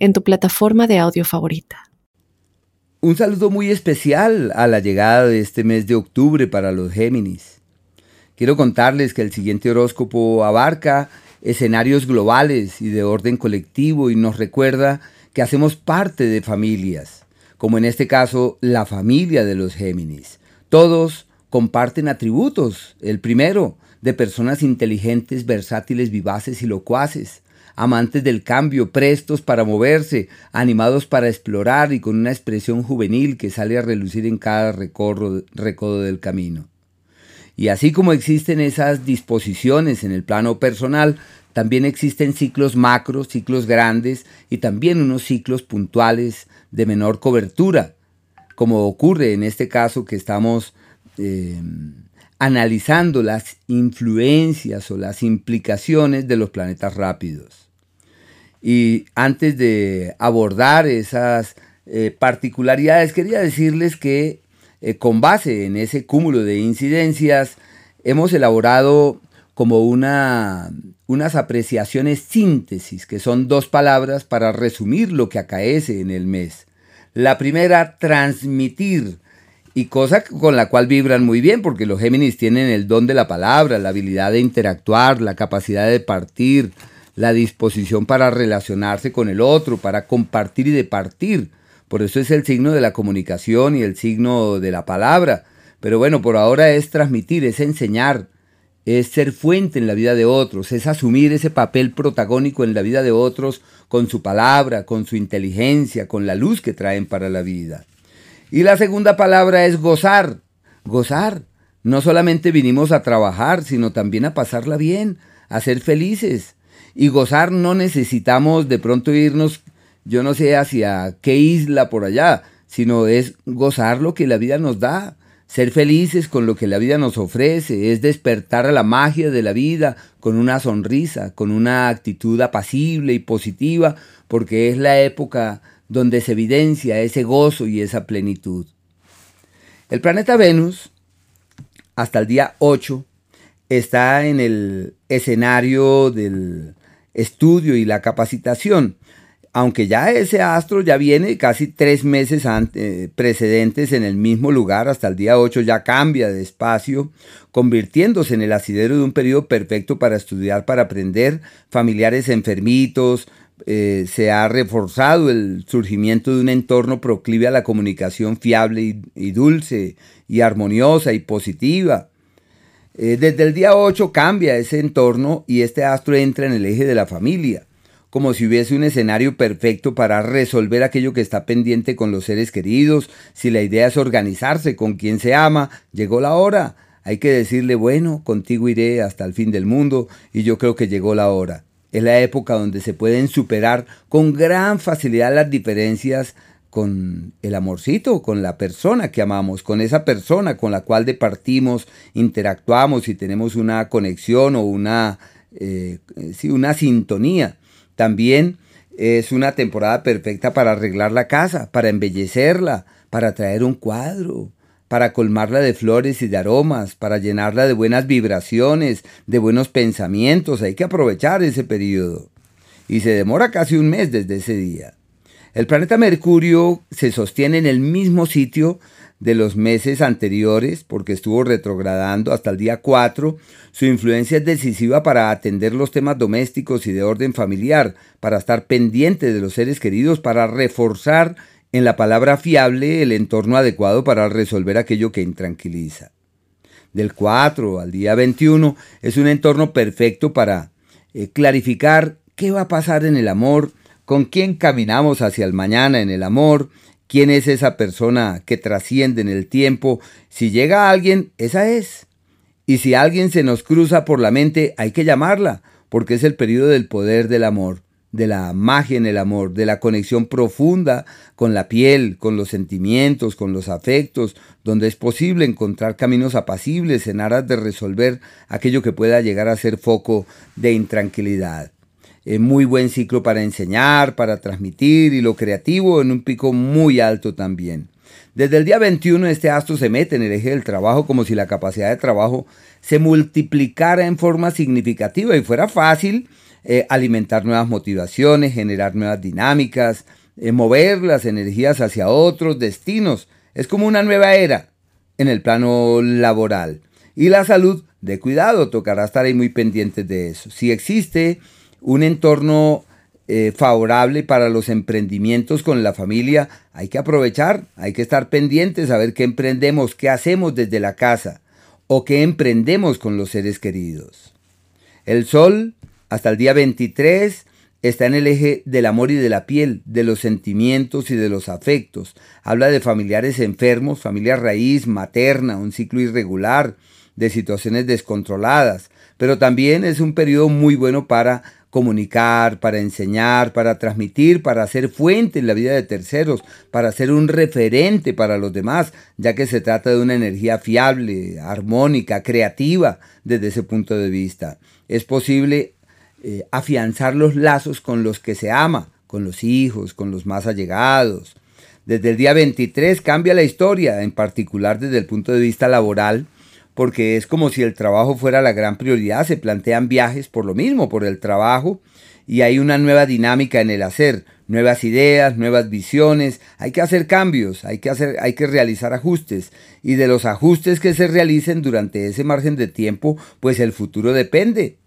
en tu plataforma de audio favorita. Un saludo muy especial a la llegada de este mes de octubre para los Géminis. Quiero contarles que el siguiente horóscopo abarca escenarios globales y de orden colectivo y nos recuerda que hacemos parte de familias, como en este caso la familia de los Géminis. Todos comparten atributos. El primero, de personas inteligentes, versátiles, vivaces y locuaces amantes del cambio, prestos para moverse, animados para explorar y con una expresión juvenil que sale a relucir en cada recodo del camino. Y así como existen esas disposiciones en el plano personal, también existen ciclos macros, ciclos grandes y también unos ciclos puntuales de menor cobertura, como ocurre en este caso que estamos eh, analizando las influencias o las implicaciones de los planetas rápidos. Y antes de abordar esas eh, particularidades, quería decirles que eh, con base en ese cúmulo de incidencias, hemos elaborado como una, unas apreciaciones síntesis, que son dos palabras para resumir lo que acaece en el mes. La primera, transmitir, y cosa con la cual vibran muy bien, porque los Géminis tienen el don de la palabra, la habilidad de interactuar, la capacidad de partir, la disposición para relacionarse con el otro, para compartir y departir. Por eso es el signo de la comunicación y el signo de la palabra. Pero bueno, por ahora es transmitir, es enseñar, es ser fuente en la vida de otros, es asumir ese papel protagónico en la vida de otros con su palabra, con su inteligencia, con la luz que traen para la vida. Y la segunda palabra es gozar, gozar. No solamente vinimos a trabajar, sino también a pasarla bien, a ser felices, y gozar no necesitamos de pronto irnos, yo no sé hacia qué isla por allá, sino es gozar lo que la vida nos da, ser felices con lo que la vida nos ofrece, es despertar a la magia de la vida con una sonrisa, con una actitud apacible y positiva, porque es la época donde se evidencia ese gozo y esa plenitud. El planeta Venus, hasta el día 8, está en el escenario del estudio y la capacitación. Aunque ya ese astro ya viene casi tres meses antes, precedentes en el mismo lugar, hasta el día 8 ya cambia de espacio, convirtiéndose en el asidero de un periodo perfecto para estudiar, para aprender, familiares enfermitos, eh, se ha reforzado el surgimiento de un entorno proclive a la comunicación fiable y dulce y armoniosa y positiva. Eh, desde el día 8 cambia ese entorno y este astro entra en el eje de la familia, como si hubiese un escenario perfecto para resolver aquello que está pendiente con los seres queridos. Si la idea es organizarse con quien se ama, llegó la hora. Hay que decirle, bueno, contigo iré hasta el fin del mundo y yo creo que llegó la hora. Es la época donde se pueden superar con gran facilidad las diferencias con el amorcito, con la persona que amamos, con esa persona con la cual departimos, interactuamos y tenemos una conexión o una, eh, una sintonía. También es una temporada perfecta para arreglar la casa, para embellecerla, para traer un cuadro, para colmarla de flores y de aromas, para llenarla de buenas vibraciones, de buenos pensamientos. Hay que aprovechar ese periodo. Y se demora casi un mes desde ese día. El planeta Mercurio se sostiene en el mismo sitio de los meses anteriores porque estuvo retrogradando hasta el día 4. Su influencia es decisiva para atender los temas domésticos y de orden familiar, para estar pendiente de los seres queridos, para reforzar en la palabra fiable el entorno adecuado para resolver aquello que intranquiliza. Del 4 al día 21 es un entorno perfecto para eh, clarificar qué va a pasar en el amor, con quién caminamos hacia el mañana en el amor, quién es esa persona que trasciende en el tiempo. Si llega alguien, esa es. Y si alguien se nos cruza por la mente, hay que llamarla, porque es el periodo del poder del amor. de la magia en el amor, de la conexión profunda con la piel, con los sentimientos, con los afectos, donde es posible encontrar caminos apacibles en aras de resolver aquello que pueda llegar a ser foco de intranquilidad. Es muy buen ciclo para enseñar, para transmitir y lo creativo en un pico muy alto también. Desde el día 21 este astro se mete en el eje del trabajo como si la capacidad de trabajo se multiplicara en forma significativa y fuera fácil eh, alimentar nuevas motivaciones, generar nuevas dinámicas, eh, mover las energías hacia otros destinos. Es como una nueva era en el plano laboral. Y la salud, de cuidado, tocará estar ahí muy pendientes de eso. Si existe un entorno eh, favorable para los emprendimientos con la familia, hay que aprovechar, hay que estar pendientes a ver qué emprendemos, qué hacemos desde la casa o qué emprendemos con los seres queridos. El sol hasta el día 23 está en el eje del amor y de la piel, de los sentimientos y de los afectos. Habla de familiares enfermos, familia raíz, materna, un ciclo irregular, de situaciones descontroladas. Pero también es un periodo muy bueno para comunicar, para enseñar, para transmitir, para ser fuente en la vida de terceros, para ser un referente para los demás, ya que se trata de una energía fiable, armónica, creativa desde ese punto de vista. Es posible eh, afianzar los lazos con los que se ama, con los hijos, con los más allegados. Desde el día 23 cambia la historia, en particular desde el punto de vista laboral, porque es como si el trabajo fuera la gran prioridad, se plantean viajes por lo mismo, por el trabajo, y hay una nueva dinámica en el hacer, nuevas ideas, nuevas visiones, hay que hacer cambios, hay que hacer hay que realizar ajustes y de los ajustes que se realicen durante ese margen de tiempo, pues el futuro depende.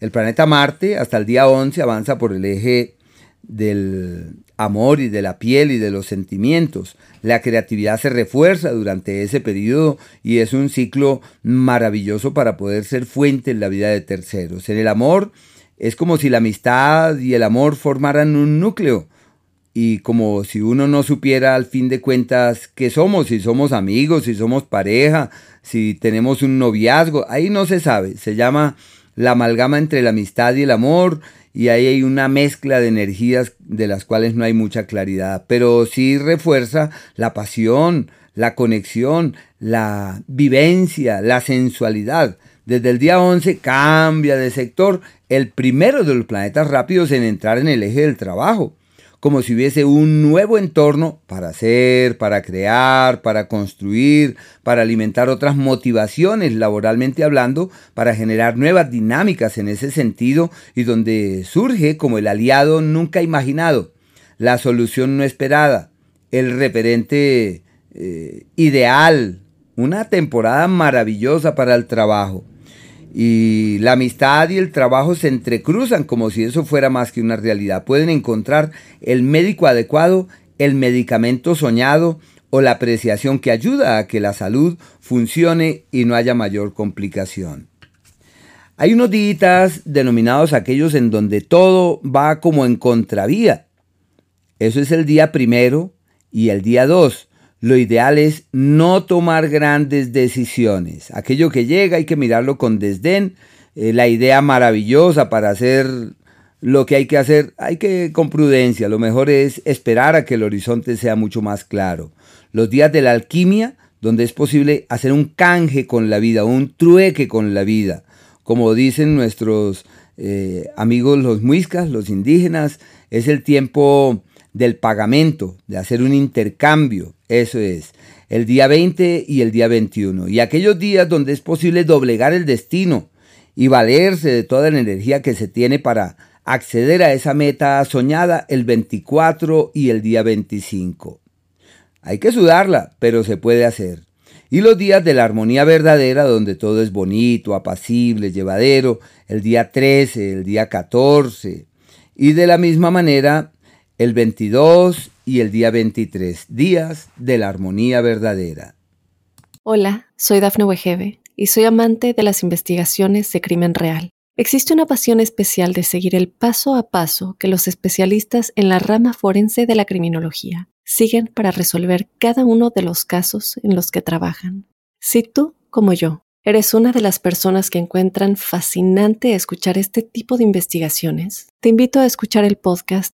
El planeta Marte hasta el día 11 avanza por el eje del amor y de la piel y de los sentimientos. La creatividad se refuerza durante ese periodo y es un ciclo maravilloso para poder ser fuente en la vida de terceros. En el amor es como si la amistad y el amor formaran un núcleo y como si uno no supiera al fin de cuentas qué somos, si somos amigos, si somos pareja, si tenemos un noviazgo, ahí no se sabe, se llama la amalgama entre la amistad y el amor, y ahí hay una mezcla de energías de las cuales no hay mucha claridad, pero sí refuerza la pasión, la conexión, la vivencia, la sensualidad. Desde el día 11 cambia de sector el primero de los planetas rápidos en entrar en el eje del trabajo como si hubiese un nuevo entorno para hacer, para crear, para construir, para alimentar otras motivaciones laboralmente hablando, para generar nuevas dinámicas en ese sentido y donde surge como el aliado nunca imaginado, la solución no esperada, el referente eh, ideal, una temporada maravillosa para el trabajo y la amistad y el trabajo se entrecruzan como si eso fuera más que una realidad. Pueden encontrar el médico adecuado, el medicamento soñado o la apreciación que ayuda a que la salud funcione y no haya mayor complicación. Hay unos días denominados aquellos en donde todo va como en contravía. Eso es el día primero y el día dos lo ideal es no tomar grandes decisiones. Aquello que llega hay que mirarlo con desdén. Eh, la idea maravillosa para hacer lo que hay que hacer, hay que con prudencia. Lo mejor es esperar a que el horizonte sea mucho más claro. Los días de la alquimia, donde es posible hacer un canje con la vida, un trueque con la vida. Como dicen nuestros eh, amigos los muiscas, los indígenas, es el tiempo del pagamento, de hacer un intercambio, eso es, el día 20 y el día 21. Y aquellos días donde es posible doblegar el destino y valerse de toda la energía que se tiene para acceder a esa meta soñada el 24 y el día 25. Hay que sudarla, pero se puede hacer. Y los días de la armonía verdadera, donde todo es bonito, apacible, llevadero, el día 13, el día 14. Y de la misma manera, el 22 y el día 23, días de la armonía verdadera. Hola, soy Dafne Wegebe y soy amante de las investigaciones de crimen real. Existe una pasión especial de seguir el paso a paso que los especialistas en la rama forense de la criminología siguen para resolver cada uno de los casos en los que trabajan. Si tú, como yo, ¿Eres una de las personas que encuentran fascinante escuchar este tipo de investigaciones? Te invito a escuchar el podcast